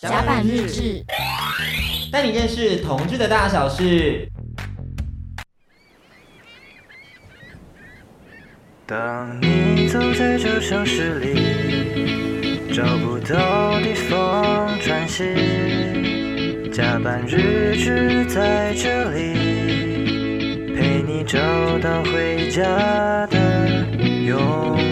甲板日志，带你认识同志的大小事。当你走在这城市里，找不到地方喘息，甲板日志在这里，陪你找到回家的勇气。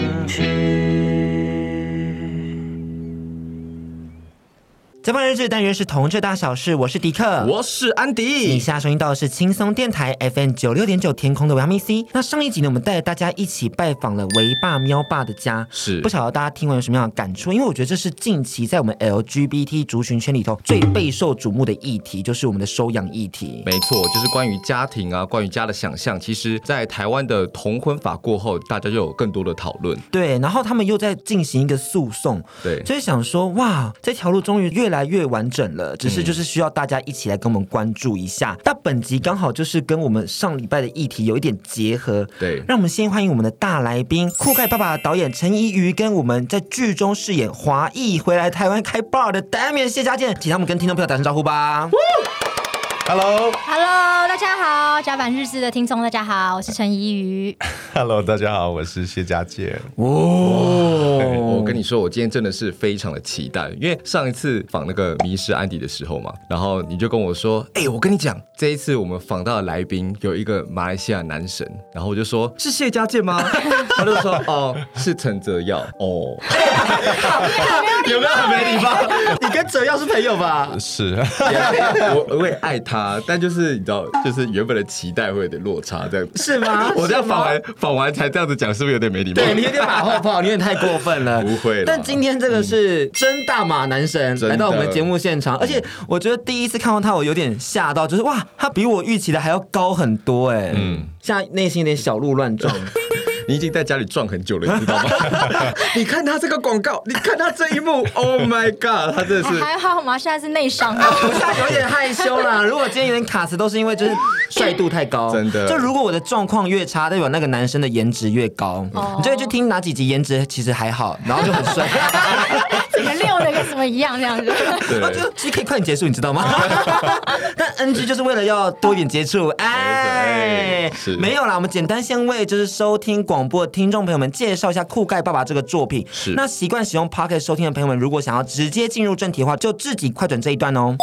甲板日志单元是同志大小事，我是迪克，我是安迪。你现在收听到的是轻松电台 FM 九六点九天空的维密 C。那上一集呢，我们带着大家一起拜访了维爸喵爸的家，是不晓得大家听完有什么样的感触？因为我觉得这是近期在我们 LGBT 族群圈里头最备受瞩目的议题，就是我们的收养议题。没错，就是关于家庭啊，关于家的想象。其实，在台湾的同婚法过后，大家就有更多的讨论。对，然后他们又在进行一个诉讼，对，所以想说，哇，这条路终于越来。越来越完整了，只是就是需要大家一起来跟我们关注一下。嗯、那本集刚好就是跟我们上礼拜的议题有一点结合，对，让我们先欢迎我们的大来宾酷盖爸爸导演陈怡瑜，跟我们在剧中饰演华裔回来台湾开 bar 的 Damian 谢家健，请他们跟听众朋友打声招呼吧。Hello，Hello，大家好，甲板日志的听众大家好，我是陈怡瑜。Hello，大家好，我是谢家健。哦，我跟你说，我今天真的是非常的期待，因为上一次访那个迷失安迪的时候嘛，然后你就跟我说，哎、欸，我跟你讲，这一次我们访到的来宾有一个马来西亚男神，然后我就说，是谢家健吗？他就说，哦，是陈泽耀。哦，有没有很没礼貌？你跟泽耀是朋友吧？是，我我也爱他。啊！但就是你知道，就是原本的期待会有点落差，这样是吗？我这样访完访完才这样子讲，是不是有点没礼貌？对，你有点马后炮，你有点太过分了。不会。但今天这个是真大马男神来到我们节目现场，而且我觉得第一次看到他，我有点吓到，就是哇，他比我预期的还要高很多哎。嗯，现在内心有点小鹿乱撞。你已经在家里撞很久了，你知道吗？你看他这个广告，你看他这一幕，Oh my God，他真的是还好吗？现在是内伤，我现在有点害羞啦。如果今天有点卡词，都是因为就是帅度太高，真的。就如果我的状况越差，代表那个男生的颜值越高。Oh. 你就会去听哪几集颜值其实还好，然后就很帅。跟什么一样这样子？我觉得其实可以快点结束，你知道吗？但 NG 就是为了要多一点接触，哎，没有啦。我们简单先为就是收听广。播的听众朋友们，介绍一下酷盖爸爸这个作品。是，那习惯使用 Pocket 收听的朋友们，如果想要直接进入正题的话，就自己快转这一段哦。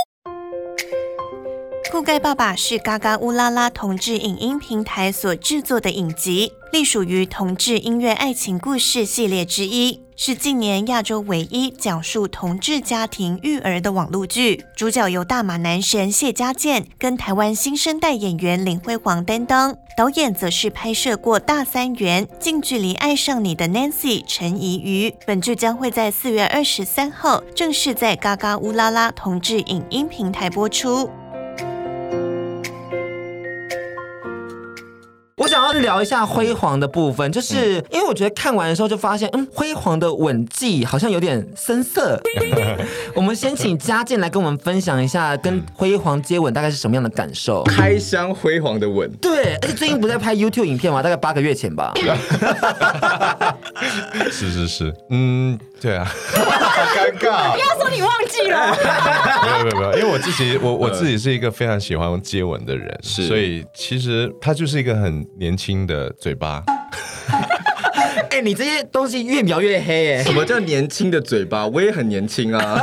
酷盖爸爸是嘎嘎乌拉拉同志影音平台所制作的影集，隶属于同志音乐爱情故事系列之一，是近年亚洲唯一讲述同志家庭育儿的网络剧。主角由大马男神谢家健跟台湾新生代演员林辉煌担当，导演则是拍摄过《大三元》《近距离爱上你》的 Nancy 陈怡瑜。本剧将会在四月二十三号正式在嘎嘎乌拉拉同志影音平台播出。我想要聊一下辉煌的部分，就是因为我觉得看完的时候就发现，嗯，辉煌的吻技好像有点生涩。我们先请嘉健来跟我们分享一下，跟辉煌接吻大概是什么样的感受？开箱辉煌的吻。对，而且最近不在拍 YouTube 影片吗？大概八个月前吧。是是是，嗯，对啊，好尴尬。不要说你忘记了。没有没有没有，因为我自己我我自己是一个非常喜欢接吻的人，是，所以其实他就是一个很。年轻的嘴巴，哎、欸，你这些东西越描越黑，哎，什么叫年轻的嘴巴？我也很年轻啊，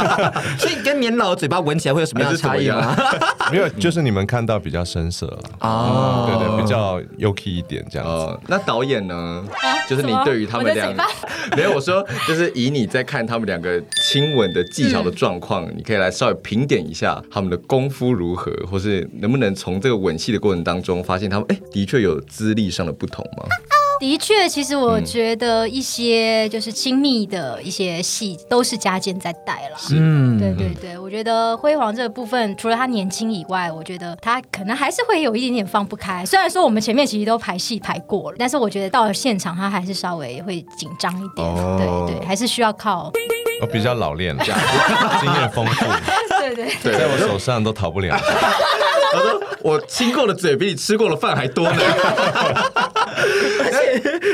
所以跟年老的嘴巴闻起来会有什么样的差异吗？没有，就是你们看到比较深色了哦、嗯，对对，比较 yuki 一点这样子、哦。那导演呢？就是你对于他们两个，没有我说，就是以你在看他们两个亲吻的技巧的状况、嗯，你可以来稍微评点一下他们的功夫如何，或是能不能从这个吻戏的过程当中发现他们哎，的确有资历上的不同吗？的确，其实我觉得一些就是亲密的一些戏都是嘉健在带了。嗯，对对对，我觉得辉煌这个部分，除了他年轻以外，我觉得他可能还是会有一点点放不开。虽然说我们前面其实都排戏排过了，但是我觉得到了现场，他还是稍微会紧张一点。哦、对对，还是需要靠。我比较老练，经验丰富。对对对，在我手上都逃不了。我说：“我亲过的嘴比你吃过的饭还多呢。”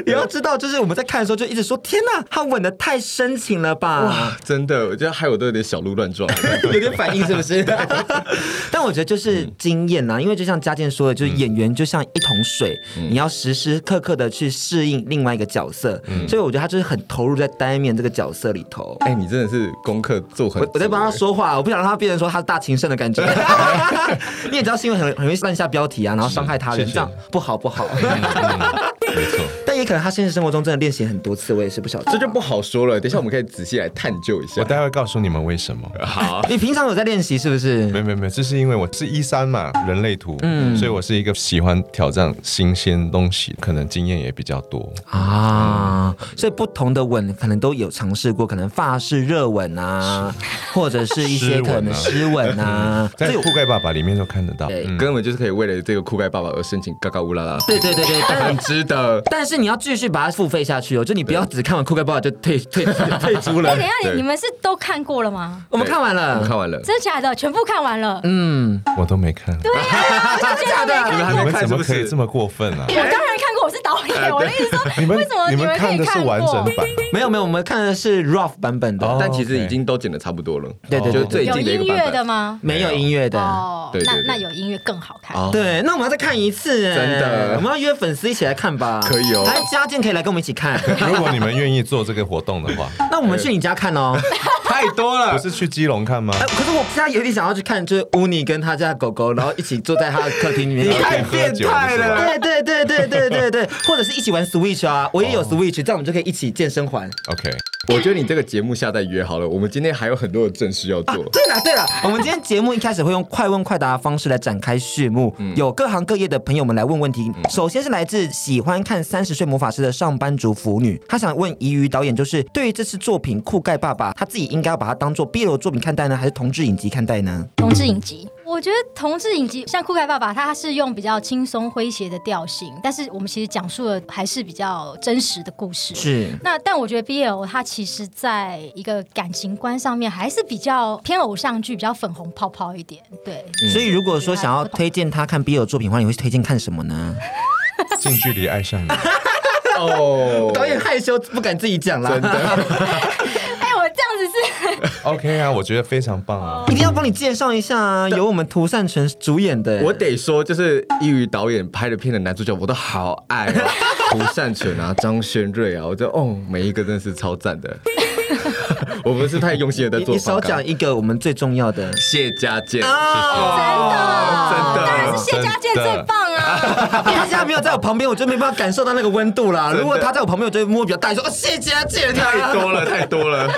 你要知道，就是我们在看的时候就一直说：“天哪，他吻的太深情了吧！”哇，真的，我觉得害我都有点小鹿乱撞，有点反应是不是？但我觉得就是经验呐，因为就像嘉健说的，就是演员就像一桶水，你要时时刻刻的去适应另外一个角色，所以我觉得他就是很投入在单面这个角色里头。哎，你真的是功课做很，我在帮他说话，我不想让他变成说他是大情圣的感觉。你也知道，是因为很很容易乱下标题啊，然后伤害他人，这样不好不好。没错，但也可能他现实生活中真的练习很多次，我也是不晓得，这就不好说了。等一下我们可以仔细来探究一下，我待会告诉你们为什么。好，你平常有在练习是不是？没没没，这是因为我是一三嘛，人类图，嗯，所以我是一个喜欢挑战新鲜东西，可能经验也比较多啊。所以不同的吻可能都有尝试过，可能发式热吻啊，或者是一些可能湿吻啊，在酷盖爸爸里面都看得到，根本就是可以为了这个酷盖爸爸而申请嘎嘎乌拉拉。对对对对，很值得。但是你要继续把它付费下去哦，就你不要只看完酷盖爸爸就退退退出了。等一下，你你们是都看过了吗？我们看完了，我们看完了，真的假的？全部看完了？嗯，我都没看。对啊，真的假的？你们怎么可以这么过分啊？我当然看过，我是导演。我的意思说，你们为什么你们看的是完整版？没有没有，我们看的是 rough 版本的，但其实已经都剪的差不多了。对对对，最近的有音乐的吗？没有音乐的。哦，那那有音乐更好看。对，那我们要再看一次，真的，我们要约粉丝一起来看吧。可以哦，来嘉健可以来跟我们一起看。如果你们愿意做这个活动的话，那我们去你家看哦。太多了，不是去基隆看吗？可是我现在有点想要去看，就是乌尼跟他家狗狗，然后一起坐在他的客厅里面，你太变态了。对对对对对对对，或者是一起玩 Switch 啊，我也有 Switch，这样我们就可以一起健身环。OK，我觉得你这个节目下再约好了，我们今天还有很多的正事要做。对了对了，我们今天节目一开始会用快问快答的方式来展开序幕，有各行各业的朋友们来问问题。首先是来自喜欢看《三十岁魔法师》的上班族腐女，她想问怡瑜导演，就是对于这次作品《酷盖爸爸》，他自己应该要把它当做 BL 作品看待呢，还是同志影集看待呢？同志影集。我觉得同志影集像《酷盖爸爸》，他是用比较轻松诙谐的调性，但是我们其实讲述的还是比较真实的故事。是。那但我觉得 BL 它其实在一个感情观上面还是比较偏偶像剧，比较粉红泡泡一点。对。嗯、所以如果说想要推荐他看 BL 作品的话，你会推荐看什么呢？近距离爱上你。哦，导演害羞不敢自己讲啦。真的。OK 啊，我觉得非常棒啊！一定要帮你介绍一下啊，由我们涂善存主演的。我得说，就是易宇导演拍的片的男主角，我都好爱啊，涂善存啊，张轩瑞啊，我觉得哦，每一个真的是超赞的。我们是太用心了在做。你少讲一个我们最重要的谢家健，谢谢，真的，真的，当然是谢家健最棒啊！他现在没有在我旁边，我就没办法感受到那个温度啦。如果他在我旁边，我就会摸比较大，说哦，谢家健，太多了，太多了。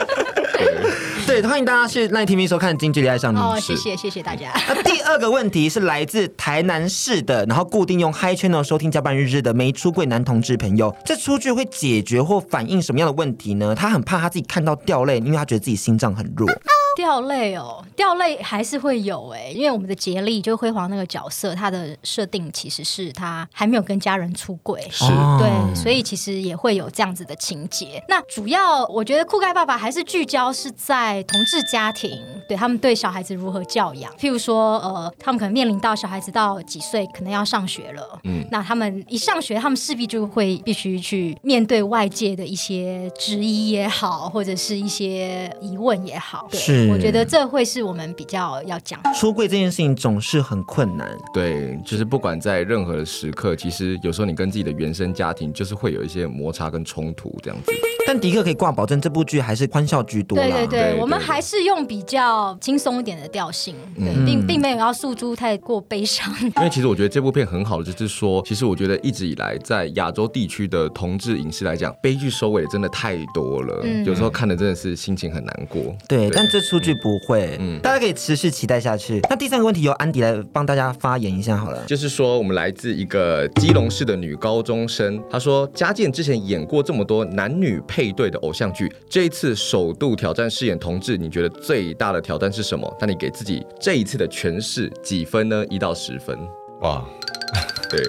对，欢迎大家去 Line TV 收看《近距离爱上你》。哦，谢谢谢谢大家。那第二个问题是来自台南市的，然后固定用 Hi Channel 收听加班日志的没出柜男同志朋友，这出剧会解决或反映什么样的问题呢？他很怕他自己看到掉泪，因为他觉得自己心脏很弱。掉泪哦，掉泪还是会有哎，因为我们的杰力就辉煌那个角色，他的设定其实是他还没有跟家人出轨，是对，所以其实也会有这样子的情节。那主要我觉得酷盖爸爸还是聚焦是在同志家庭，对他们对小孩子如何教养。譬如说，呃，他们可能面临到小孩子到几岁可能要上学了，嗯，那他们一上学，他们势必就会必须去面对外界的一些质疑也好，或者是一些疑问也好，对是。我觉得这会是我们比较要讲出柜这件事情总是很困难。对，就是不管在任何的时刻，其实有时候你跟自己的原生家庭就是会有一些摩擦跟冲突这样子。但迪克可以挂保证，这部剧还是欢笑居多。对对对，我们还是用比较轻松一点的调性，对，并并没有要诉诸太过悲伤。因为其实我觉得这部片很好的就是说，其实我觉得一直以来在亚洲地区的同志影视来讲，悲剧收尾真的太多了，有时候看的真的是心情很难过。对，但这出剧不会，嗯，大家可以持续期待下去。那第三个问题由安迪来帮大家发言一下好了，就是说我们来自一个基隆市的女高中生，她说嘉健之前演过这么多男女配对的偶像剧，这一次首度挑战饰演同志，你觉得最大的挑战是什么？那你给自己这一次的诠释几分呢？一到十分。哇。对，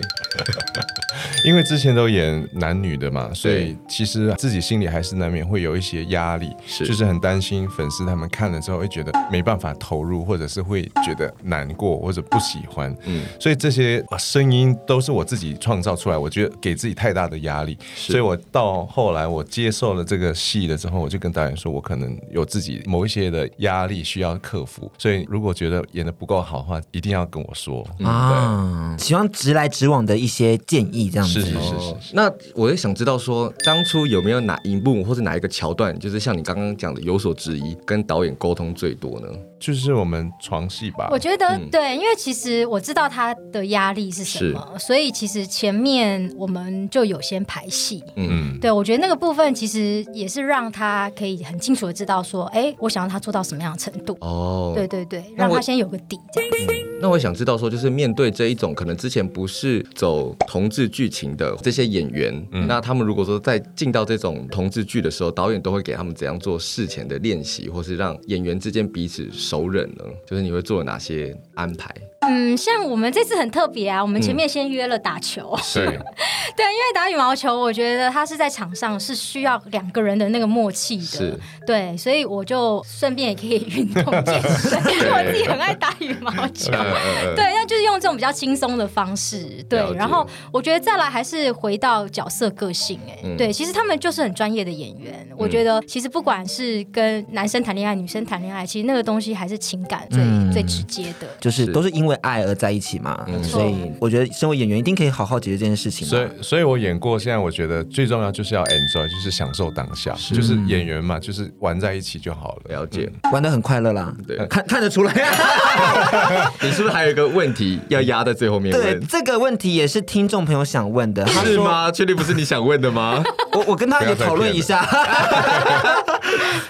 因为之前都演男女的嘛，所以其实自己心里还是难免会有一些压力，是。就是很担心粉丝他们看了之后会觉得没办法投入，或者是会觉得难过或者不喜欢。嗯，所以这些声音都是我自己创造出来，我觉得给自己太大的压力，所以我到后来我接受了这个戏了之后，我就跟导演说，我可能有自己某一些的压力需要克服，所以如果觉得演的不够好的话，一定要跟我说。嗯、啊，希望直来直往的一些建议，这样子。是是是是，哦。那我也想知道说，当初有没有哪一幕或者哪一个桥段，就是像你刚刚讲的有所质疑，跟导演沟通最多呢？就是我们床戏吧。我觉得、嗯、对，因为其实我知道他的压力是什么，所以其实前面我们就有先排戏。嗯，对，我觉得那个部分其实也是让他可以很清楚的知道说，哎，我想让他做到什么样的程度。哦，对对对，让他先有个底这样子。嗯、那我想知道说，就是面对这一种可能之前不是走同志剧情的这些演员，嗯、那他们如果说在进到这种同志剧的时候，导演都会给他们怎样做事前的练习，或是让演员之间彼此。熟人呢，就是你会做哪些安排？嗯，像我们这次很特别啊，我们前面先约了打球，是、嗯，对，因为打羽毛球，我觉得他是在场上是需要两个人的那个默契的，是，对，所以我就顺便也可以运动健身，因为我自己很爱打羽毛球，对，那就是用这种比较轻松的方式，对，然后我觉得再来还是回到角色个性、欸，哎、嗯，对，其实他们就是很专业的演员，我觉得其实不管是跟男生谈恋爱、女生谈恋爱，其实那个东西还是情感最、嗯、最直接的，就是。都是因为。为爱而在一起嘛，嗯、所以我觉得身为演员一定可以好好解决这件事情。所以，所以我演过，现在我觉得最重要就是要 enjoy，就是享受当下，是就是演员嘛，就是玩在一起就好了。了解，玩的很快乐啦，对，看看得出来。你是不是还有一个问题要压在最后面问？对，这个问题也是听众朋友想问的，是吗？确定不是你想问的吗？我我跟他也讨论一下。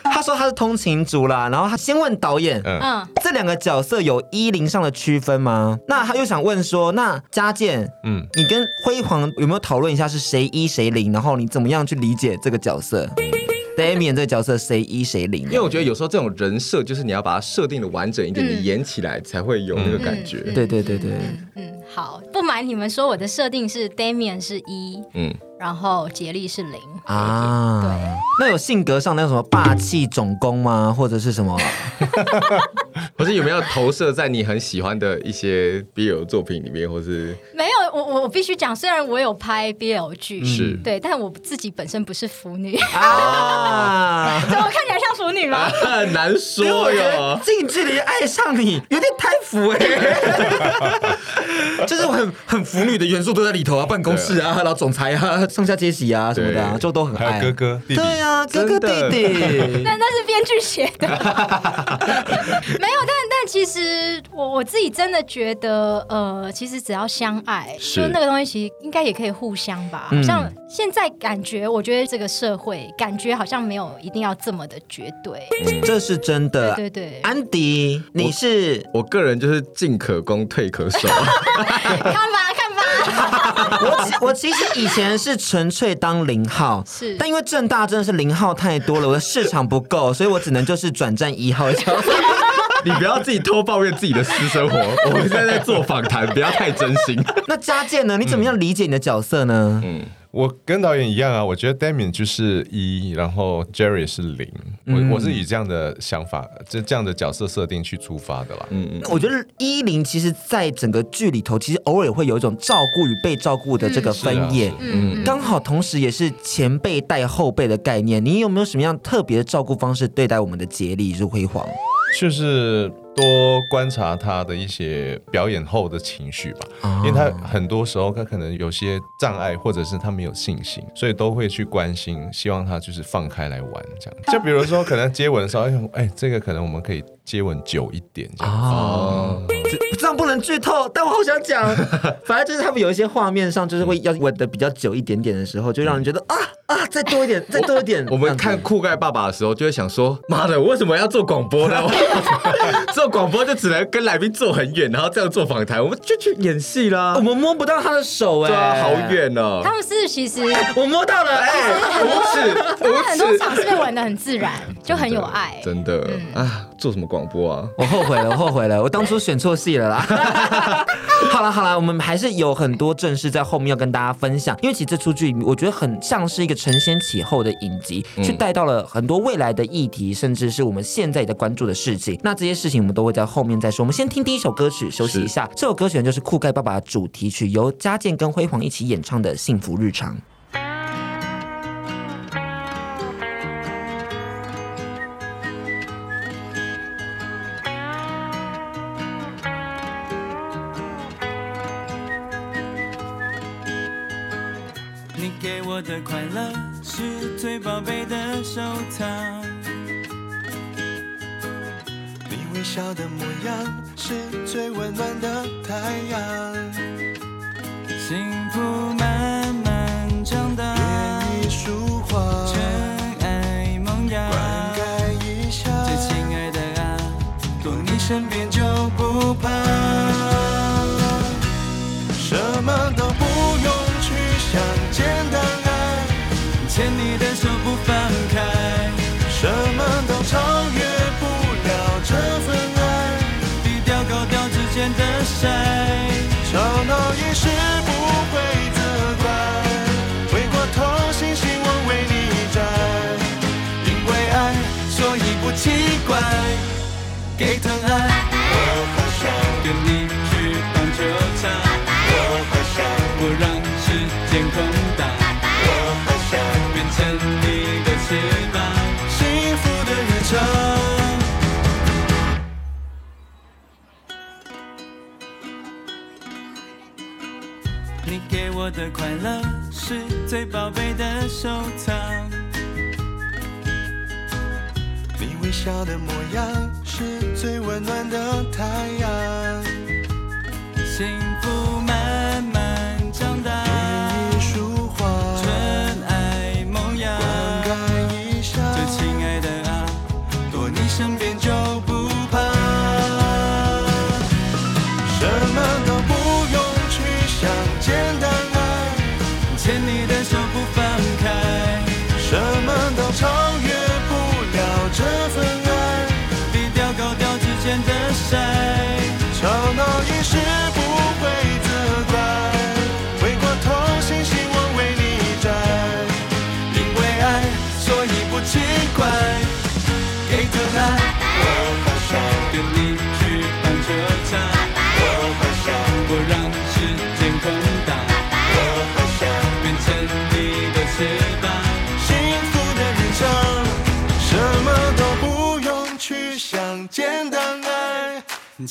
他说他是通勤族啦，然后他先问导演，嗯，这两个角色有衣领上的区分吗？那他又想问说，那佳健，嗯，你跟辉煌有没有讨论一下是谁一谁零？然后你怎么样去理解这个角色？Damian 这个角色谁一谁零？因为我觉得有时候这种人设就是你要把它设定的完整一点，嗯、你演起来才会有那个感觉。对对对对，嗯，好，不瞒你们说，我的设定是 Damian 是一，嗯。然后杰利是零啊，对，那有性格上那种什么霸气总攻吗？或者是什么？或是有没有投射在你很喜欢的一些 BL 作品里面，或是没有？我我我必须讲，虽然我有拍 BL 剧，是对，但我自己本身不是腐女啊，怎么看起来像腐女吗？很难说哟，近距离爱上你有点太腐哎、欸，就是我很 很腐女的元素都在里头啊，办公室啊，然后总裁啊。上下阶级啊什么的、啊，就都很爱。哥哥，弟弟对啊，哥哥弟弟。那那是编剧写的，没有。但但其实我我自己真的觉得，呃，其实只要相爱，是就那个东西，其实应该也可以互相吧。好像现在感觉，我觉得这个社会感觉好像没有一定要这么的绝对。嗯、这是真的。对，对对，安迪，你是我，我个人就是进可攻，退可守。看吧。看吧 我我其实以前是纯粹当零号，是，但因为正大真的是零号太多了，我的市场不够，所以我只能就是转战一号。你不要自己偷抱怨自己的私生活，我们现在在做访谈，不要太真心。那佳健呢？你怎么样理解你的角色呢？嗯。我跟导演一样啊，我觉得 Damian 就是一，然后 Jerry 是零，嗯、我我是以这样的想法，这这样的角色设定去出发的啦。嗯嗯，我觉得一零其实，在整个剧里头，其实偶尔会有一种照顾与被照顾的这个分野，嗯，刚好同时也是前辈带后辈的概念。你有没有什么样特别的照顾方式对待我们的杰力是辉煌？就是。多观察他的一些表演后的情绪吧，因为他很多时候他可能有些障碍，或者是他没有信心，所以都会去关心，希望他就是放开来玩这样。就比如说可能接吻的时候，哎，这个可能我们可以接吻久一点这样。哦，这样不能剧透，但我好想讲，反正就是他们有一些画面上就是会要吻的比较久一点点的时候，就让人觉得啊啊，再多一点，再多一点。我们看酷盖爸爸的时候，就会想说，妈的，我为什么要做广播呢？做广播就只能跟来宾坐很远，然后这样做访谈，我们就去演戏啦。我们摸不到他的手哎、欸，对啊，好远哦。他们是其实我摸到了，哎，不是，他们很多场是被玩的很自然，就很有爱，真的啊。做什么广播啊？我后悔了，我后悔了，我当初选错戏了啦。好了好了，我们还是有很多正事在后面要跟大家分享，因为其实这出剧我觉得很像是一个承先启后的影集，嗯、去带到了很多未来的议题，甚至是我们现在也在关注的事情。那这些事情我们都会在后面再说。我们先听第一首歌曲，休息一下。这首歌曲呢就是酷盖爸爸的主题曲，由嘉健跟辉煌一起演唱的《幸福日常》。笑的模样是最温暖的太阳，幸福慢慢长大，愿意说话，真爱萌芽，灌溉一下，最亲爱的啊，多你身边奇怪。给疼爱，我好想跟你去棒球场，我好想不让时间空大，我好想变成。你的翅膀，幸福的日常。你给我的快乐是最宝贝的收藏。笑的模样是最温暖的太阳。幸福满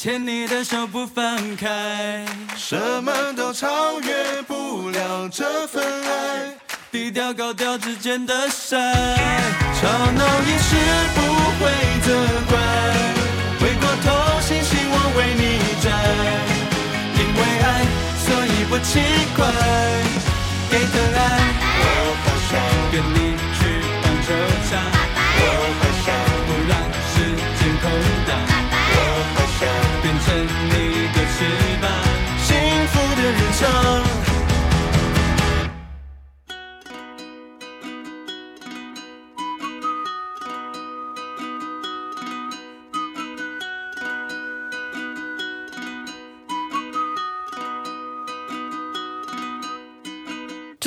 牵你的手不放开，什么都超越不了这份爱。低调高调之间的晒，吵闹也是不会责怪。回过头，星星我为你摘，因为爱，所以不奇怪。给的爱，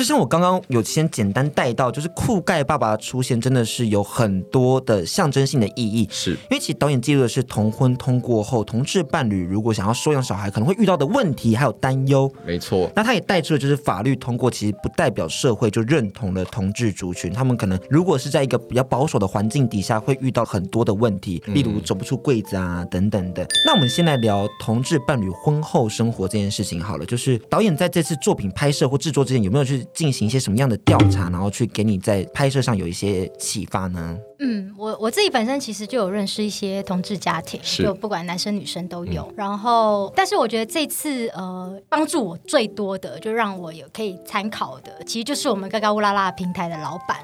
就像我刚刚有先简单带到，就是酷盖爸爸的出现真的是有很多的象征性的意义，是因为其实导演记录的是同婚通过后，同志伴侣如果想要收养小孩可能会遇到的问题还有担忧，没错。那他也带出了就是法律通过其实不代表社会就认同了同志族群，他们可能如果是在一个比较保守的环境底下会遇到很多的问题，例如走不出柜子啊等等的。那我们先来聊同志伴侣婚后生活这件事情好了，就是导演在这次作品拍摄或制作之前有没有去进行一些什么样的调查，然后去给你在拍摄上有一些启发呢？嗯，我我自己本身其实就有认识一些同志家庭，就不管男生女生都有。嗯、然后，但是我觉得这次呃，帮助我最多的，就让我有可以参考的，其实就是我们嘎嘎乌拉拉平台的老板。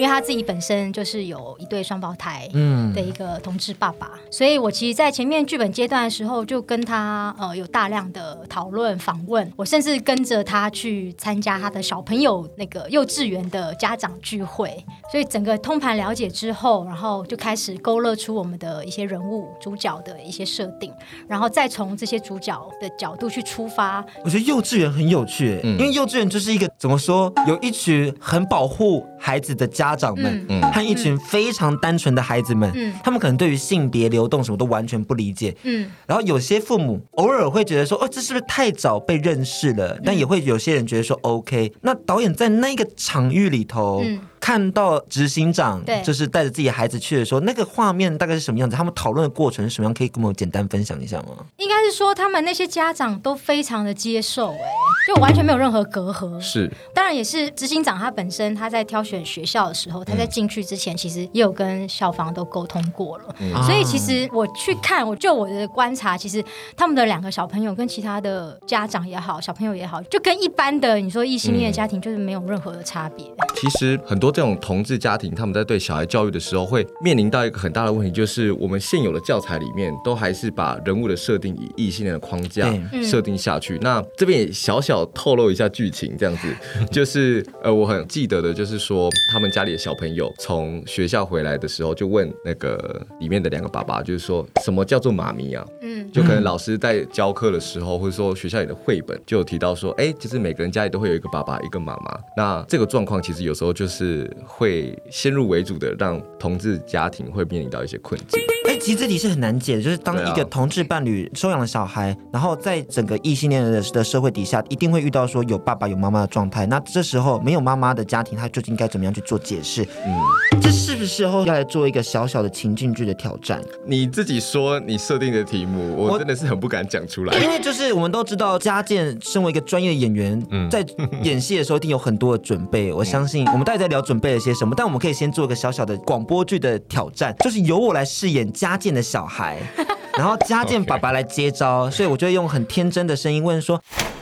因为他自己本身就是有一对双胞胎，嗯，的一个同志爸爸，所以我其实，在前面剧本阶段的时候，就跟他呃有大量的讨论访问，我甚至跟着他去参加他的小朋友那个幼稚园的家长聚会，所以整个通盘了解之后，然后就开始勾勒出我们的一些人物主角的一些设定，然后再从这些主角的角度去出发。我觉得幼稚园很有趣，嗯，因为幼稚园就是一个怎么说，有一群很保护孩子的家长们，嗯，和一群非常单纯的孩子们，嗯，他们可能对于性别流动什么都完全不理解，嗯，然后有些父母偶尔会觉得说，哦，这是不是太早被认识了？但也会有些人觉得说，OK。那导演在那个场域里头，嗯。看到执行长就是带着自己的孩子去的时候，那个画面大概是什么样子？他们讨论的过程是什么样？可以跟我们简单分享一下吗？应该是说他们那些家长都非常的接受，哎，就完全没有任何隔阂。是，当然也是执行长他本身他在挑选学校的时候，他在进去之前其实也有跟校方都沟通过了，嗯、所以其实我去看，我就我的观察，其实他们的两个小朋友跟其他的家长也好，小朋友也好，就跟一般的你说异性恋的家庭就是没有任何的差别。其实很多。这种同志家庭，他们在对小孩教育的时候，会面临到一个很大的问题，就是我们现有的教材里面，都还是把人物的设定以异性恋的框架设定下去。那这边也小小透露一下剧情，这样子，就是呃，我很记得的，就是说他们家里的小朋友从学校回来的时候，就问那个里面的两个爸爸，就是说什么叫做妈咪啊？嗯，就可能老师在教课的时候，或者说学校里的绘本就有提到说，哎，就是每个人家里都会有一个爸爸，一个妈妈。那这个状况其实有时候就是。会先入为主的让同志家庭会面临到一些困境。哎，其实这题是很难解的，就是当一个同志伴侣收养了小孩，然后在整个异性恋的的社会底下，一定会遇到说有爸爸有妈妈的状态。那这时候没有妈妈的家庭，他究竟该怎么样去做解释？嗯，这是不是后要来做一个小小的情境剧的挑战？你自己说你设定的题目，我真的是很不敢讲出来。因为就是我们都知道，家健身为一个专业的演员，嗯，在演戏的时候一定有很多的准备。我相信我们大家在聊准备了些什么，但我们可以先做一个小小的广播剧的挑战，就是由我来饰演家健的小孩，然后家健爸爸来接招，所以我就用很天真的声音问说：“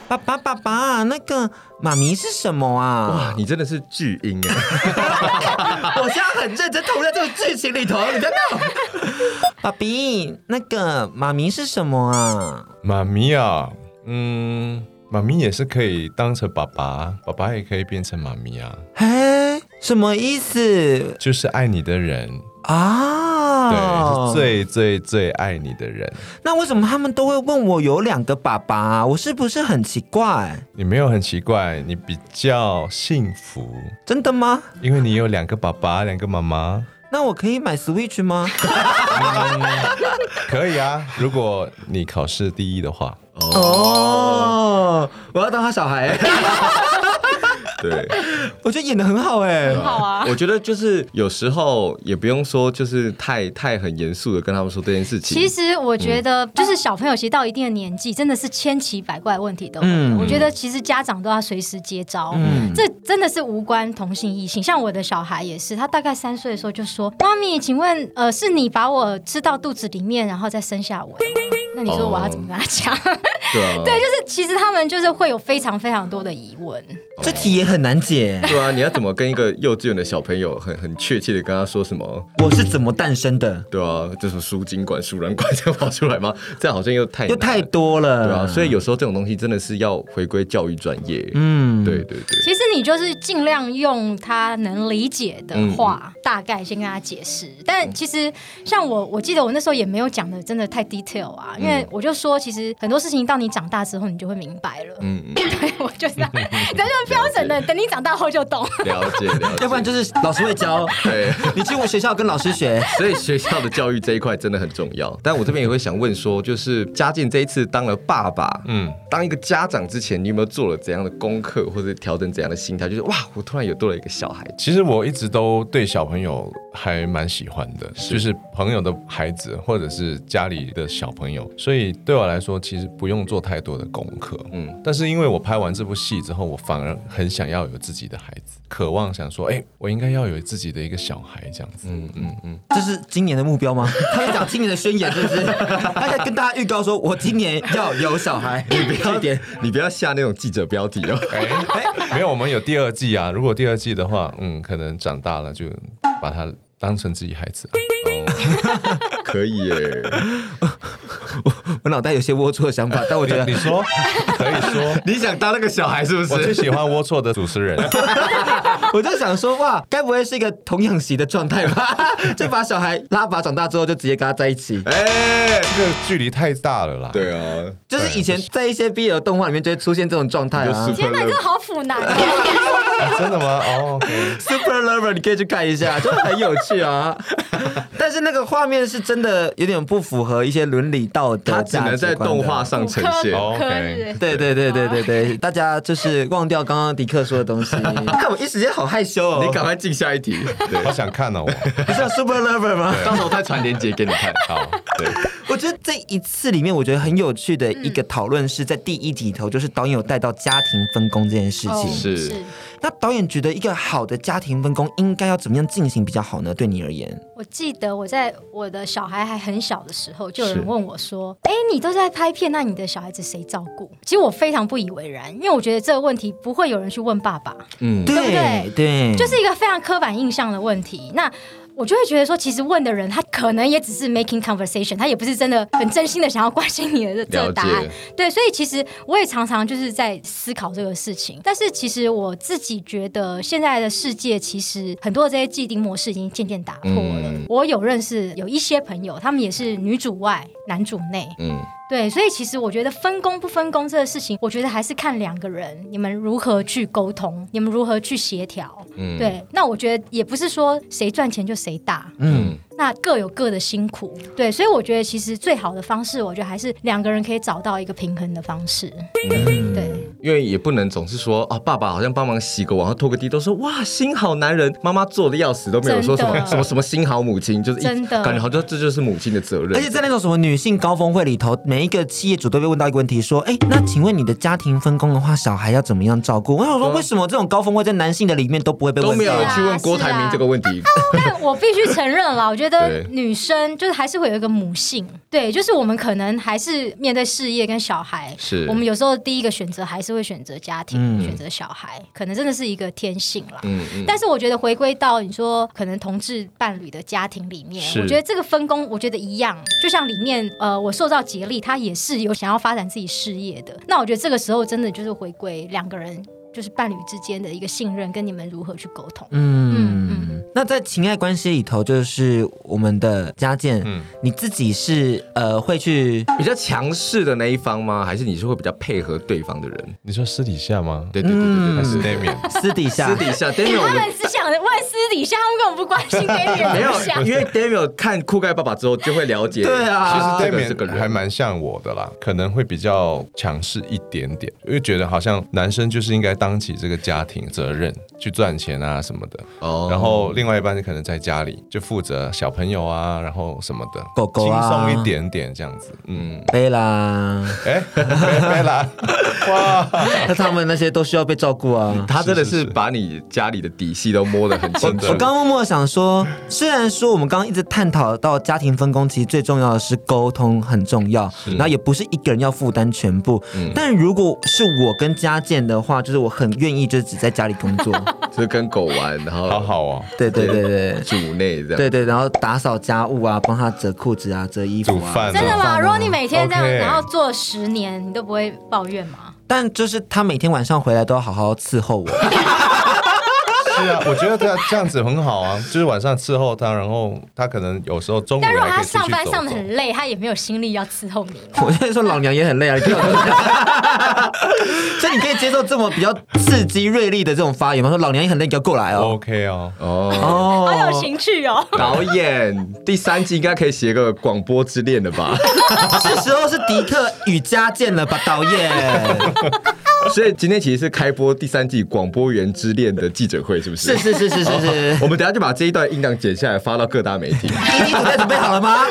爸爸，爸爸，那个妈咪是什么啊？”哇，你真的是巨婴哎！我现在很认真投入在这个剧情里头，你在闹。爸比，那个妈咪是什么啊？妈咪啊，嗯，妈咪也是可以当成爸爸，爸爸也可以变成妈咪啊。嘿，什么意思？就是爱你的人啊。对，是最最最爱你的人。那为什么他们都会问我有两个爸爸啊？我是不是很奇怪？你没有很奇怪，你比较幸福。真的吗？因为你有两个爸爸，两个妈妈。那我可以买 Switch 吗？嗯，可以啊，如果你考试第一的话。哦，我要当他小孩。对，我觉得演的很好哎，很好啊。我觉得就是有时候也不用说，就是太太很严肃的跟他们说这件事情。其实我觉得，就是小朋友其实到一定的年纪，真的是千奇百怪问题都有。嗯，我觉得其实家长都要随时接招。嗯，这真的是无关同性异性。像我的小孩也是，他大概三岁的时候就说：“妈咪，请问，呃，是你把我吃到肚子里面，然后再生下我？”那你说我要怎么跟他讲？哦、对、啊、对，就是其实他们就是会有非常非常多的疑问。这题也很难解。对啊，你要怎么跟一个幼稚园的小朋友很很确切的跟他说什么？我是怎么诞生的？对啊，就是输精管、输卵管这样跑出来吗？这样好像又太又太多了。对啊，所以有时候这种东西真的是要回归教育专业。嗯，对对对。其实你就是尽量用他能理解的话，嗯、大概先跟他解释。但其实像我，我记得我那时候也没有讲的真的太 detail 啊，因为我就说，其实很多事情到你长大之后，你就会明白了。嗯嗯，对我就是 这样，这就标准的，等你长大后就懂。了解了解，要不然就是老师会教。对，你进我学校跟老师学。所以学校的教育这一块真的很重要。但我这边也会想问说，就是嘉靖这一次当了爸爸，嗯，当一个家长之前，你有没有做了怎样的功课，或者调整怎样的心态？就是哇，我突然有多了一个小孩。其实我一直都对小朋友还蛮喜欢的，就是朋友的孩子，或者是家里的小朋友。所以对我来说，其实不用做太多的功课。嗯，但是因为我拍完这部戏之后，我反而很想要有自己的孩子，渴望想说，哎，我应该要有自己的一个小孩这样子。嗯嗯嗯，这是今年的目标吗？他在讲今年的宣言，是不是？他在跟大家预告说，我今年要有小孩。你不要点，你不要下那种记者标题哦。哎哎，没有，我们有第二季啊。如果第二季的话，嗯，可能长大了就把他当成自己孩子。可以耶，我我脑袋有些龌龊的想法，但我觉得你说可以说，你想当那个小孩是不是？我最喜欢龌龊的主持人，我就想说哇，该不会是一个童养媳的状态吧？就把小孩拉拔长大之后，就直接跟他在一起。哎，这个距离太大了啦。对啊，就是以前在一些 BL 动画里面就会出现这种状态啊。天哪，这个好腐男 真的吗？哦，Super Lover，你可以去看一下，就很有趣啊。但是那个画面是真的有点不符合一些伦理道德，它只能在动画上呈现。OK，对对对对对对，大家就是忘掉刚刚迪克说的东西。看我一时间好害羞哦，你赶快进下一题。好想看哦，你是 Super Lover 吗？到时候再传链接给你看。好，对。我觉得这一次里面，我觉得很有趣的一个讨论是在第一集头，就是导演有带到家庭分工这件事情。是。那导演觉得一个好的家庭分工应该要怎么样进行比较好呢？对你而言，我记得我在我的小孩还很小的时候，就有人问我说：“哎是，你都在拍片，那你的小孩子谁照顾？”其实我非常不以为然，因为我觉得这个问题不会有人去问爸爸，嗯，对不对？对，就是一个非常刻板印象的问题。那我就会觉得说，其实问的人他可能也只是 making conversation，他也不是真的很真心的想要关心你的这个答案。对，所以其实我也常常就是在思考这个事情。但是其实我自己觉得，现在的世界其实很多的这些既定模式已经渐渐打破了。嗯、我有认识有一些朋友，他们也是女主外男主内。嗯。对，所以其实我觉得分工不分工这个事情，我觉得还是看两个人你们如何去沟通，你们如何去协调。嗯，对，那我觉得也不是说谁赚钱就谁大。嗯。那各有各的辛苦，对，所以我觉得其实最好的方式，我觉得还是两个人可以找到一个平衡的方式，嗯、对，因为也不能总是说啊，爸爸好像帮忙洗个碗和拖个地，都说哇，新好男人，妈妈做的要死，都没有说什么什么什么新好母亲，就是真的感觉好像这就是母亲的责任。而且在那种什么女性高峰会里头，每一个企业主都被问到一个问题，说，哎，那请问你的家庭分工的话，小孩要怎么样照顾？我想说，为什么这种高峰会在男性的里面都不会被问到？都没有人去问郭台铭这个问题。但我必须承认了，我觉得女生。就是还是会有一个母性，对，就是我们可能还是面对事业跟小孩，是我们有时候第一个选择还是会选择家庭，嗯、选择小孩，可能真的是一个天性啦。嗯嗯、但是我觉得回归到你说可能同志伴侣的家庭里面，我觉得这个分工，我觉得一样，就像里面呃，我受到竭力，他也是有想要发展自己事业的。那我觉得这个时候真的就是回归两个人。就是伴侣之间的一个信任，跟你们如何去沟通。嗯嗯嗯。那在情爱关系里头，就是我们的家健，嗯，你自己是呃会去比较强势的那一方吗？还是你是会比较配合对方的人？你说私底下吗？对对对对对，还是 Damian？私底下，私底下，Damian。他们只想问私底下，他们根本不关心 Damian。没有，因为 Damian 看酷盖爸爸之后就会了解。对啊，其实 Damian 这个人还蛮像我的啦，可能会比较强势一点点，因为觉得好像男生就是应该。当起这个家庭责任，去赚钱啊什么的，哦，然后另外一半就可能在家里就负责小朋友啊，然后什么的，狗狗啊，轻松一点点这样子，嗯，贝拉，哎，贝拉，哇，那他们那些都需要被照顾啊，他真的是把你家里的底细都摸得很清楚。我刚刚默默想说，虽然说我们刚刚一直探讨到家庭分工，其实最重要的是沟通很重要，然后也不是一个人要负担全部，但如果是我跟家健的话，就是我。很愿意，就只在家里工作，就是跟狗玩，然后好好哦。对对对对，主内这样。对对，然后打扫家务啊，帮他折裤子啊，折衣服啊。煮饭。真的吗？如果你每天这样，然后做十年，你都不会抱怨吗？但就是他每天晚上回来都要好好伺候我。是啊，我觉得他这样子很好啊，就是晚上伺候他，然后他可能有时候中午走走。但如果他上班上的很累，他也没有心力要伺候你。我现在说老娘也很累啊，你 所以你可以接受这么比较刺激锐利的这种发言吗？说老娘也很累，你要过来哦。OK 哦，哦，好有情趣哦。导演第三季应该可以写个广播之恋了吧？是时候是迪克与家健了吧，导演。所以今天其实是开播第三季广播员之恋的记者会，是不是？是是是是是是。我们等下就把这一段音档剪下来发到各大媒体。你准备准备好了吗？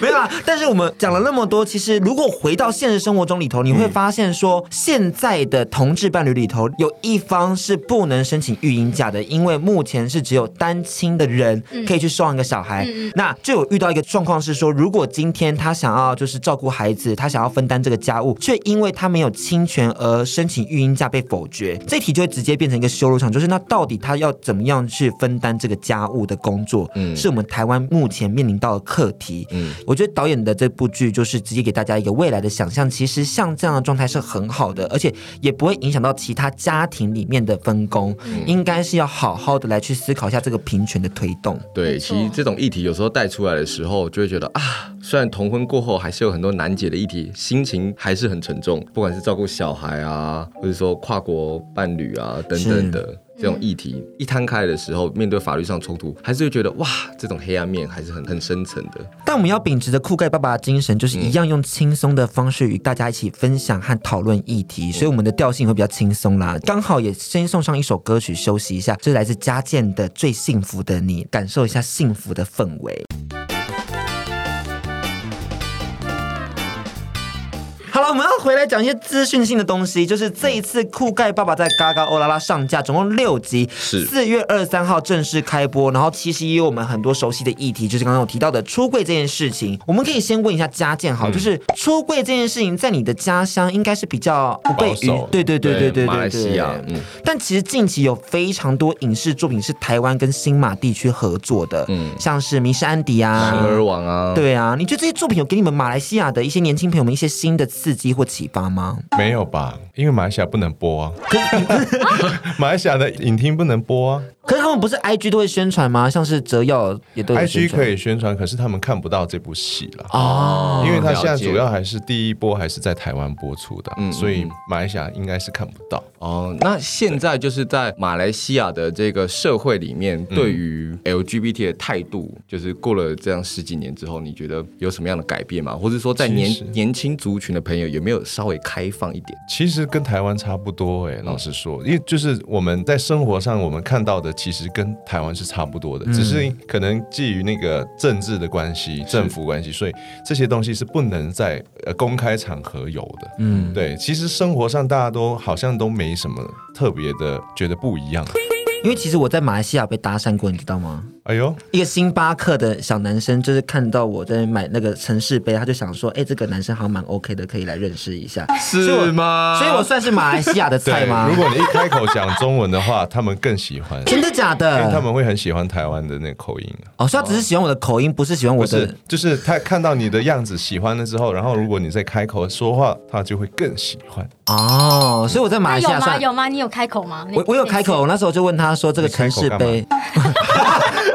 没有啊。但是我们讲了那么多，其实如果回到现实生活中里头，你会发现说，现在的同志伴侣里头有一方是不能申请育婴假的，因为目前是只有单亲的人可以去收养一个小孩。那就有遇到一个状况是说，如果今天他想要就是照顾孩子，他想要分担这个家务，却因为他没有侵权而申请育婴假被否决，这题就会直接变成一个修罗场，就是那到底他要怎么样去分担这个家务的工作？嗯，是我们台湾目前面临到的课题。嗯，我觉得导演的这部剧就是直接给大家一个未来的想象。其实像这样的状态是很好的，而且也不会影响到其他家庭里面的分工。嗯，应该是要好好的来去思考一下这个平权的推动。对，其实这种议题有时候带出来的时候，就会觉得啊，虽然同婚过后还是有很多难解的议题，心情还是很沉重。不管是照顾小孩啊，或者说跨国伴侣啊等等的。这种议题一摊开的时候，面对法律上冲突，还是会觉得哇，这种黑暗面还是很很深层的。但我们要秉持着酷盖爸爸的精神，就是一样用轻松的方式与大家一起分享和讨论议题，所以我们的调性会比较轻松啦。刚好也先送上一首歌曲休息一下，这是来自家健的《最幸福的你》，感受一下幸福的氛围。好了，我们要回来讲一些资讯性的东西。就是这一次酷盖爸爸在嘎嘎欧拉拉上架，总共六集，是四月二十三号正式开播。然后其实也有我们很多熟悉的议题，就是刚刚有提到的出柜这件事情。我们可以先问一下家健，好，就是出柜这件事情，在你的家乡应该是比较不被允，对对对对对对，马来西亚。嗯，但其实近期有非常多影视作品是台湾跟新马地区合作的，嗯，像是《迷失安迪》啊，《人儿网》啊，对啊，你觉得这些作品有给你们马来西亚的一些年轻朋友们一些新的？刺激或启发吗？没有吧，因为马来西亚不能播啊，马来西亚的影厅不能播啊。可是他们不是 I G 都会宣传吗？像是折耀也都 I G 可以宣传，可是他们看不到这部戏了哦，因为他现在主要还是第一波还是在台湾播出的，嗯，所以马来西亚应该是看不到哦。那现在就是在马来西亚的这个社会里面，对于 L G B T 的态度，就是过了这样十几年之后，你觉得有什么样的改变吗？或者说，在年年轻族群的朋友有没有稍微开放一点？其实跟台湾差不多哎，老实说，因为就是我们在生活上我们看到的。其实跟台湾是差不多的，只是可能基于那个政治的关系、政府关系，所以这些东西是不能在呃公开场合有的。嗯，对。其实生活上大家都好像都没什么特别的，觉得不一样。因为其实我在马来西亚被搭讪过，你知道吗？哎呦，一个星巴克的小男生，就是看到我在买那个城市杯，他就想说，哎，这个男生好像蛮 OK 的，可以来认识一下，是吗？所以我算是马来西亚的菜吗？如果你一开口讲中文的话，他们更喜欢。真的假的？因为他们会很喜欢台湾的那个口音。哦，所以他只是喜欢我的口音，不是喜欢我的，就是他看到你的样子喜欢了之后，然后如果你再开口说话，他就会更喜欢。哦，所以我在马来西亚算有吗？有吗？你有开口吗？我我有开口，那时候就问他说，这个城市杯。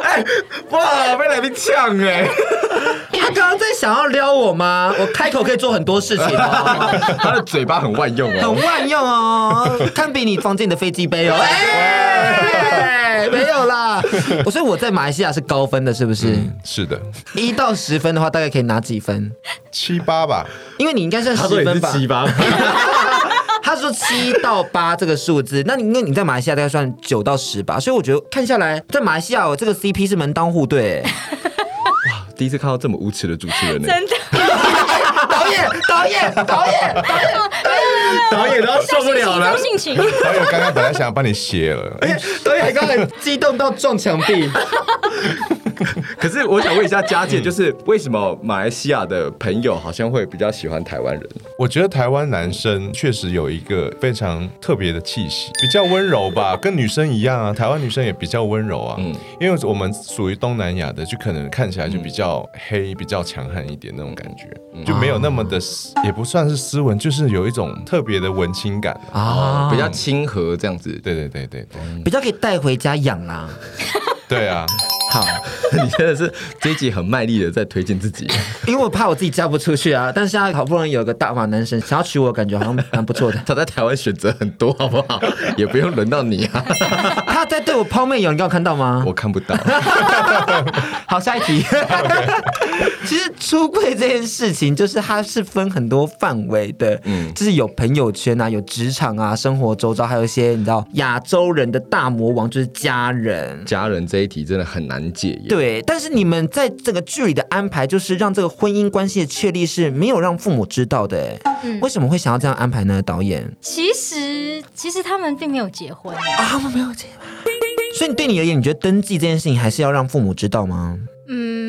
哎，哇，被来宾呛哎！他刚刚在想要撩我吗？我开口可以做很多事情哦。他的嘴巴很万用哦，很万用哦，堪比你房间的飞机杯哦。哎，没有啦。所以我在马来西亚是高分的，是不是？是的。一到十分的话，大概可以拿几分？七八吧。因为你应该算十分吧？七八。他说七到八这个数字，那你那你在马来西亚大概算九到十吧，所以我觉得看下来，在马来西亚我这个 CP 是门当户对。哇，第一次看到这么无耻的主持人呢！真的，导演，导演，导演，导演，导演都要受不了了。性情，导演刚刚本来想要帮你写了，哎，导演刚才激动到撞墙壁。可是我想问一下佳姐，就是为什么马来西亚的朋友好像会比较喜欢台湾人？我觉得台湾男生确实有一个非常特别的气息，比较温柔吧，跟女生一样啊。台湾女生也比较温柔啊，嗯，因为我们属于东南亚的，就可能看起来就比较黑、比较强悍一点那种感觉，就没有那么的，也不算是斯文，就是有一种特别的文青感啊，比较亲和这样子。对对对对对，比较可以带回家养啊。对啊。好，你真的是这一集很卖力的在推荐自己，因为我怕我自己嫁不出去啊。但是现在好不容易有个大马男神想要娶我，感觉好像蛮不错的。他在台湾选择很多，好不好？也不用轮到你啊。他在对我抛媚眼，你刚刚看到吗？我看不到。好，下一题。其实出柜这件事情，就是它是分很多范围的，嗯，就是有朋友圈啊，有职场啊，生活周遭，还有一些你知道亚洲人的大魔王，就是家人。家人这一题真的很难。难解。对，但是你们在这个剧里的安排，就是让这个婚姻关系的确立是没有让父母知道的。嗯，为什么会想要这样安排呢？导演，其实其实他们并没有结婚啊，他们没有结婚。所以对你而言，你觉得登记这件事情还是要让父母知道吗？嗯，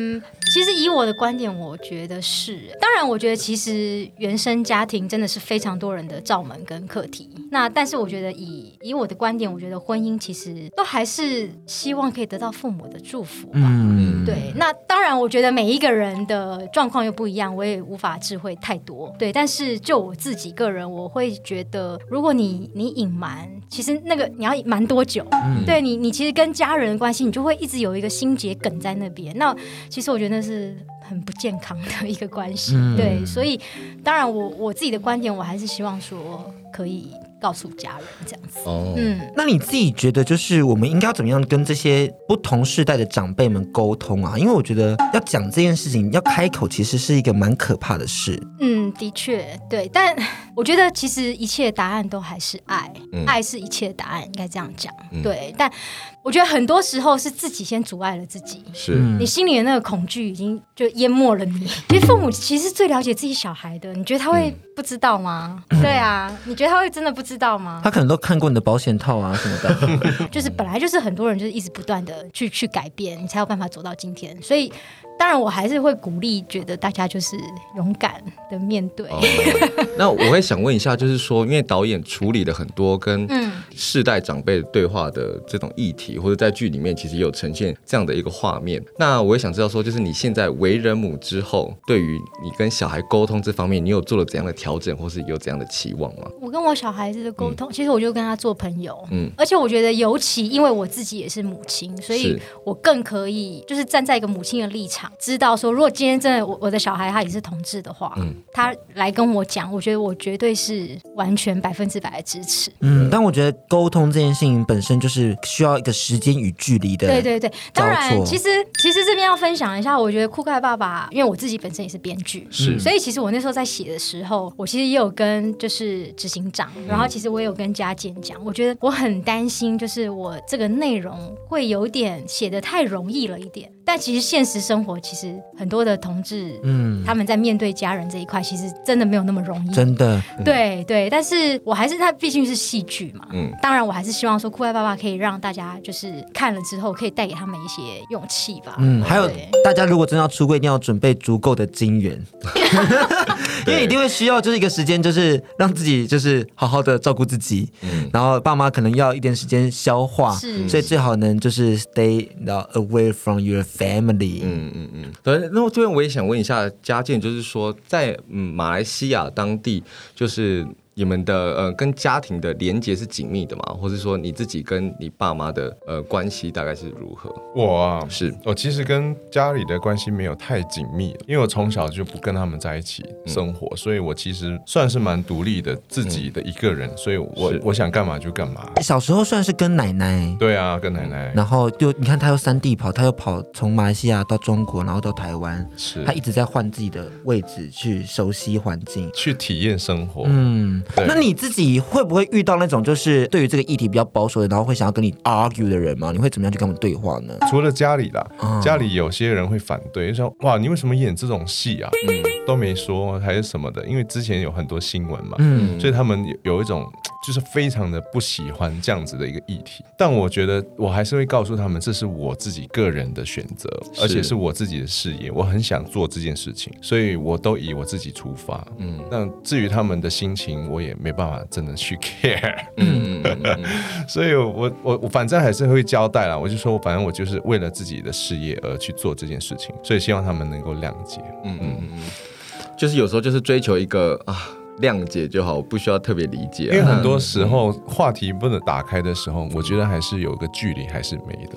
其实以我的观点，我觉得是。当然，我觉得其实原生家庭真的是非常多人的罩门跟课题。那但是，我觉得以以我的观点，我觉得婚姻其实都还是希望可以得到父母的祝福吧。嗯，对。那当然，我觉得每一个人的状况又不一样，我也无法智慧太多。对，但是就我自己个人，我会觉得，如果你你隐瞒，其实那个你要隐瞒多久？嗯，对你，你其实跟家人的关系，你就会一直有一个心结梗在那边。那其实我觉得那是很不健康的一个关系，嗯、对，所以当然我我自己的观点，我还是希望说可以。告诉家人这样子，哦，嗯，那你自己觉得，就是我们应该要怎么样跟这些不同世代的长辈们沟通啊？因为我觉得要讲这件事情，要开口，其实是一个蛮可怕的事。嗯，的确，对，但我觉得其实一切答案都还是爱，嗯、爱是一切答案，应该这样讲。嗯、对，但我觉得很多时候是自己先阻碍了自己，是你心里的那个恐惧已经就淹没了你。其实父母其实最了解自己小孩的，你觉得他会不知道吗？嗯、对啊，你觉得他会真的不知道？知道吗？他可能都看过你的保险套啊什么的，就是本来就是很多人就是一直不断的去去改变，你才有办法走到今天，所以。当然，我还是会鼓励，觉得大家就是勇敢的面对。哦、那我会想问一下，就是说，因为导演处理了很多跟世代长辈对话的这种议题，或者在剧里面其实有呈现这样的一个画面。那我也想知道，说就是你现在为人母之后，对于你跟小孩沟通这方面，你有做了怎样的调整，或是有怎样的期望吗？我跟我小孩子的沟通，嗯、其实我就跟他做朋友。嗯，而且我觉得，尤其因为我自己也是母亲，所以我更可以就是站在一个母亲的立场。知道说，如果今天真的我我的小孩他也是同志的话，嗯，他来跟我讲，我觉得我绝对是完全百分之百的支持。嗯，但我觉得沟通这件事情本身就是需要一个时间与距离的。对对对，当然，其实其实这边要分享一下，我觉得酷盖爸爸，因为我自己本身也是编剧，是，所以其实我那时候在写的时候，我其实也有跟就是执行长，然后其实我也有跟嘉健讲，我觉得我很担心，就是我这个内容会有点写的太容易了一点。但其实现实生活，其实很多的同志，嗯，他们在面对家人这一块，其实真的没有那么容易。真的，对对。但是我还是，他毕竟是戏剧嘛，嗯，当然我还是希望说，酷爱爸爸可以让大家就是看了之后，可以带给他们一些勇气吧。嗯，还有大家如果真的要出柜，一定要准备足够的金元，因为一定会需要就是一个时间，就是让自己就是好好的照顾自己，嗯，然后爸妈可能要一点时间消化，是，所以最好能就是 stay away from your family，嗯嗯嗯，对。那这边我也想问一下家健，就是说在嗯马来西亚当地，就是。你们的呃跟家庭的连接是紧密的吗？或是说你自己跟你爸妈的呃关系大概是如何？我啊，是。我其实跟家里的关系没有太紧密，因为我从小就不跟他们在一起生活，嗯、所以我其实算是蛮独立的，自己的一个人，嗯、所以我我想干嘛就干嘛。小时候算是跟奶奶，对啊，跟奶奶，然后就你看他又三地跑，他又跑从马来西亚到中国，然后到台湾，是。他一直在换自己的位置去熟悉环境，去体验生活，嗯。对那你自己会不会遇到那种就是对于这个议题比较保守的，然后会想要跟你 argue 的人吗？你会怎么样去跟他们对话呢？除了家里啦，嗯、家里有些人会反对，就说哇，你为什么演这种戏啊？嗯，都没说还是什么的，因为之前有很多新闻嘛，嗯，所以他们有一种。就是非常的不喜欢这样子的一个议题，但我觉得我还是会告诉他们，这是我自己个人的选择，而且是我自己的事业，我很想做这件事情，所以我都以我自己出发。嗯，那至于他们的心情，我也没办法真的去 care。嗯嗯嗯，所以我我我反正还是会交代啦，我就说，反正我就是为了自己的事业而去做这件事情，所以希望他们能够谅解。嗯嗯嗯，就是有时候就是追求一个啊。谅解就好，不需要特别理解。因为很多时候话题不能打开的时候，我觉得还是有个距离，还是没的。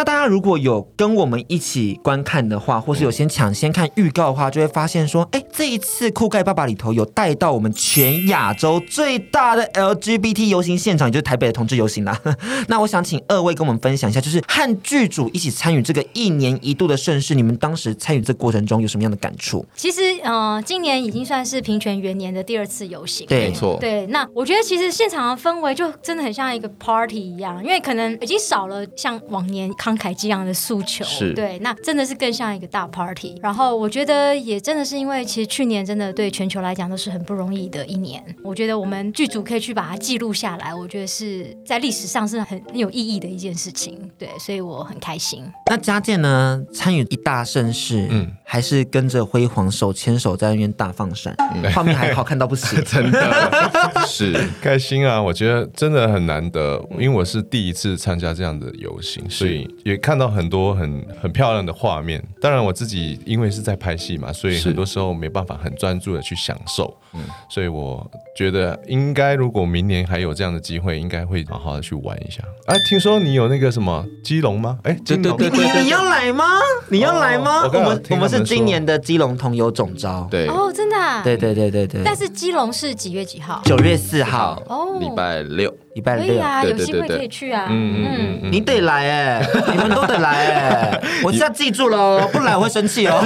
那大家如果有跟我们一起观看的话，或是有先抢先看预告的话，就会发现说，哎，这一次酷盖爸爸里头有带到我们全亚洲最大的 LGBT 游行现场，也就是台北的同志游行啦。那我想请二位跟我们分享一下，就是和剧组一起参与这个一年一度的盛事，你们当时参与这个过程中有什么样的感触？其实，呃，今年已经算是平权元年的第二次游行，对，没错。对，那我觉得其实现场的氛围就真的很像一个 party 一样，因为可能已经少了像往年慷慨激昂的诉求，是对，那真的是更像一个大 party。然后我觉得也真的是因为，其实去年真的对全球来讲都是很不容易的一年。我觉得我们剧组可以去把它记录下来，我觉得是在历史上是很很有意义的一件事情。对，所以我很开心。那嘉健呢？参与一大盛事，嗯，还是跟着辉煌手牵手在那边大放闪，画、嗯、面还好看到不行，真的是 开心啊！我觉得真的很难得，因为我是第一次参加这样的游行，所以也看到很多很很漂亮的画面。当然我自己因为是在拍戏嘛，所以很多时候没办法很专注的去享受。嗯，所以我觉得应该如果明年还有这样的机会，应该会好好的去玩一下。哎、啊，听说你有那个什么基隆吗？哎，对对对，你你要来吗？你要来吗？哦、我们我们是今年的基隆同游总招。对哦，真的、啊。对对对对对。但是基隆是几月几号？九月四号。哦，礼拜六。礼拜六，可以啊，有机会可以去啊。嗯嗯嗯，你得来哎，你们都得来哎，我现在记住喽，不来我会生气哦。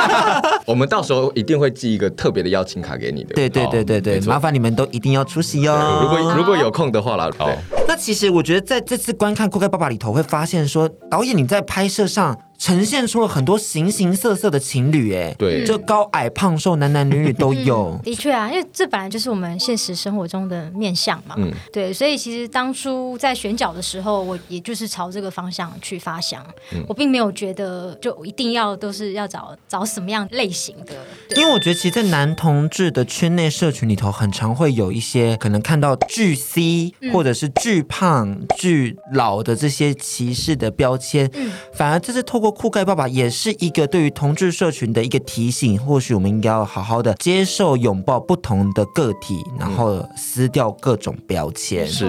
我们到时候一定会寄一个特别的邀请卡给你的。对对对对对，麻烦你们都一定要出席哦。如果如果有空的话啦。好。那其实我觉得在这次观看《酷盖爸爸》里头，会发现说导演你在拍摄上。呈现出了很多形形色色的情侣，哎，对，就高矮胖瘦，男男女女都有。嗯、的确啊，因为这本来就是我们现实生活中的面相嘛。嗯，对，所以其实当初在选角的时候，我也就是朝这个方向去发想。嗯、我并没有觉得就一定要都是要找找什么样类型的。因为我觉得，其实，在男同志的圈内社群里头，很常会有一些可能看到巨 C、嗯、或者是巨胖、巨老的这些歧视的标签。嗯，反而这是透过。酷盖爸爸也是一个对于同志社群的一个提醒，或许我们应该要好好的接受、拥抱不同的个体，然后撕掉各种标签。是。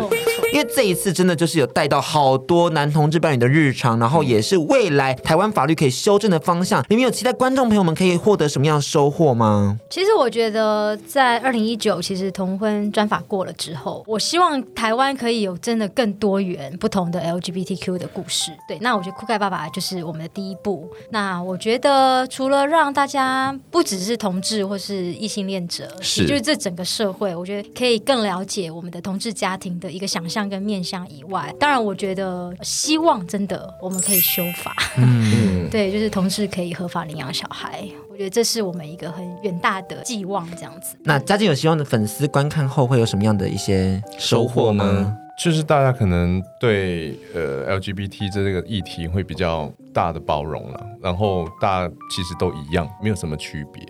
因为这一次真的就是有带到好多男同志伴侣的日常，然后也是未来台湾法律可以修正的方向。你们有期待观众朋友们可以获得什么样的收获吗？其实我觉得在二零一九，其实同婚专法过了之后，我希望台湾可以有真的更多元、不同的 LGBTQ 的故事。对，那我觉得酷盖爸爸就是我们的第一步。那我觉得除了让大家不只是同志或是异性恋者，是就是这整个社会，我觉得可以更了解我们的同志家庭的一个想象。跟面向以外，当然，我觉得希望真的我们可以修法，嗯，对，就是同志可以合法领养小孩，我觉得这是我们一个很远大的寄望，这样子。那佳健有希望的粉丝观看后会有什么样的一些收获吗？就是大家可能对呃 LGBT 这个议题会比较大的包容了，然后大家其实都一样，没有什么区别。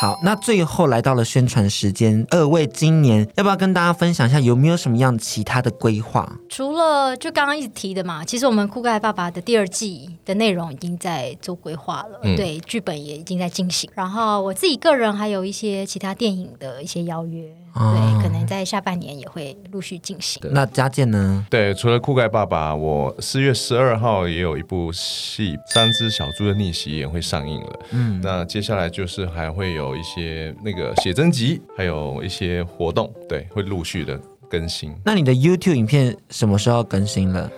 好，那最后来到了宣传时间，二位今年要不要跟大家分享一下有没有什么样其他的规划？除了就刚刚一直提的嘛，其实我们酷盖爸爸的第二季的内容已经在做规划了，嗯、对，剧本也已经在进行。然后我自己个人还有一些其他电影的一些邀约。对，可能在下半年也会陆续进行。那嘉健呢？对，除了酷盖爸爸，我四月十二号也有一部戏《三只小猪的逆袭》也会上映了。嗯，那接下来就是还会有一些那个写真集，还有一些活动，对，会陆续的更新。那你的 YouTube 影片什么时候更新了？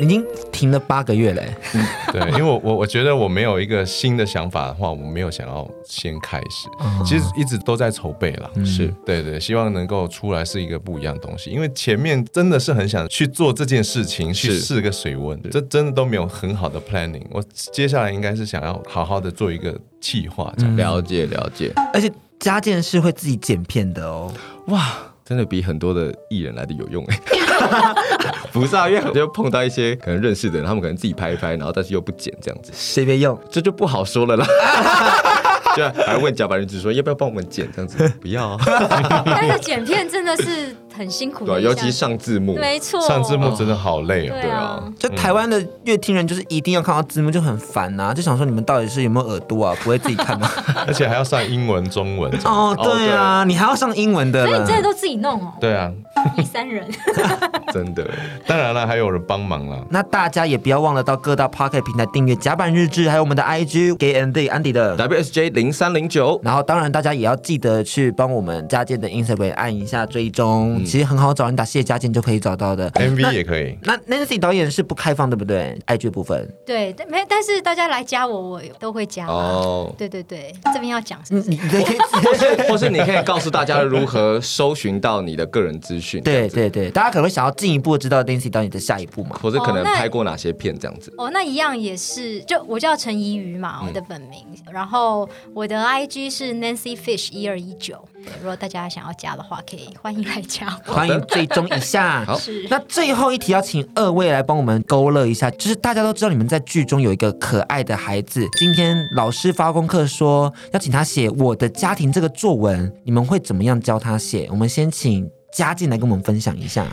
已经停了八个月嘞，嗯，对，因为我我我觉得我没有一个新的想法的话，我没有想要先开始，其实一直都在筹备了，是对对，希望能够出来是一个不一样的东西，因为前面真的是很想去做这件事情，去试个水温，这真的都没有很好的 planning，我接下来应该是想要好好的做一个企划，了解了解，而且佳健是会自己剪片的哦，哇，真的比很多的艺人来的有用哎。不是啊，因为就碰到一些可能认识的人，他们可能自己拍一拍，然后但是又不剪这样子，随便用，这就不好说了啦。就，还问甲板人只说要不要帮我们剪这样子，不要。但是剪片真的是很辛苦的对，尤其上字幕，没错，上字幕真的好累哦。对啊，就台湾的乐听人就是一定要看到字幕，就很烦呐、啊，就想说你们到底是有没有耳朵啊？不会自己看吗？而且还要上英文、中文。哦，对啊，你还要上英文的，所以你真的都自己弄哦。对啊，第三人，真的。当然了，还有人帮忙了。那大家也不要忘了到各大 Pocket 平台订阅甲板日志，还有我们的 IG Gay and Day 安迪的 WSJ 零三零九。然后当然大家也要记得去帮我们家健的 Instagram 按一下追踪，其实很好找，你打谢家健就可以找到的。MV 也可以。那 Nancy 导演是不开放对不对？IG 部分。对，但没，但是大家来加我，我都会加。哦，对对对，这边要讲是不是？你可以，或 是 或是你可以告诉大家如何搜寻到你的个人资讯。对对对，大家可能会想要进一步知道 Nancy 导演的下一步嘛？或者可能拍过哪些片这样子。哦，那一样也是，就我叫陈怡瑜嘛，我的本名，嗯、然后我的 IG 是 Nancy Fish 一二一九。如果大家想要加的话，可以欢迎来加，欢迎追踪一下。好，那最后一题要请二位来帮我们勾勒一下，就是大家都知道你们在剧中有一个可爱的孩子，今天老师发功课说要请他写我的家庭这个作文，你们会怎么样教他写？我们先请嘉靖来跟我们分享一下。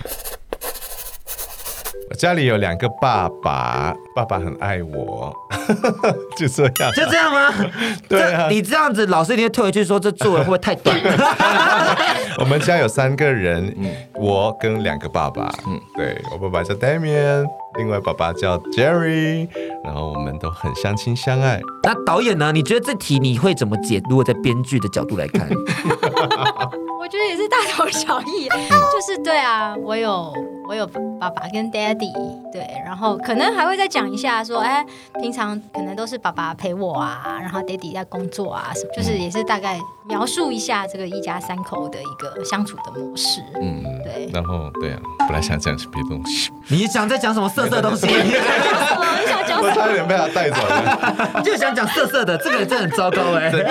我家里有两个爸爸，爸爸很爱我，就这样，就这样吗？对啊，你这样子，老师一定会退回去说这作文会不会太短？我们家有三个人，嗯，我跟两个爸爸，嗯，对，我爸爸叫 Damian，另外爸爸叫 Jerry，然后我们都很相亲相爱。那导演呢？你觉得这题你会怎么解？如果在编剧的角度来看，我觉得也是大同小异，就是对啊，我有。我有爸爸跟 Daddy，对，然后可能还会再讲一下说，哎，平常可能都是爸爸陪我啊，然后 Daddy 在工作啊，什么就是也是大概描述一下这个一家三口的一个相处的模式。嗯，对。然后对啊，本来想讲些别的东西。你想在讲什么色色东西？你想讲什么？我差点被他带走了。就想讲色色的，这个人真的很糟糕哎。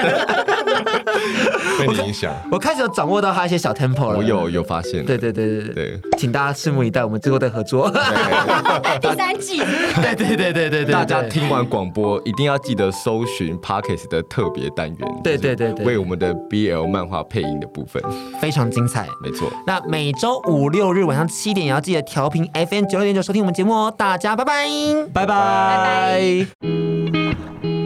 被你影响。我开始有掌握到他一些小 tempo 了。我有有发现。对对对对对。请大家拭目以待，我们之后再合作。第三季。对对对对对对。大家听完广播一定要记得搜寻 Parkes 的特别单元。对对对对。为我们的 BL 漫画配音的部分非常精彩。没错。那每周五六日晚上七点也要记得调频 FM 九六点九收听我们节目哦。大家拜拜，拜拜，拜拜。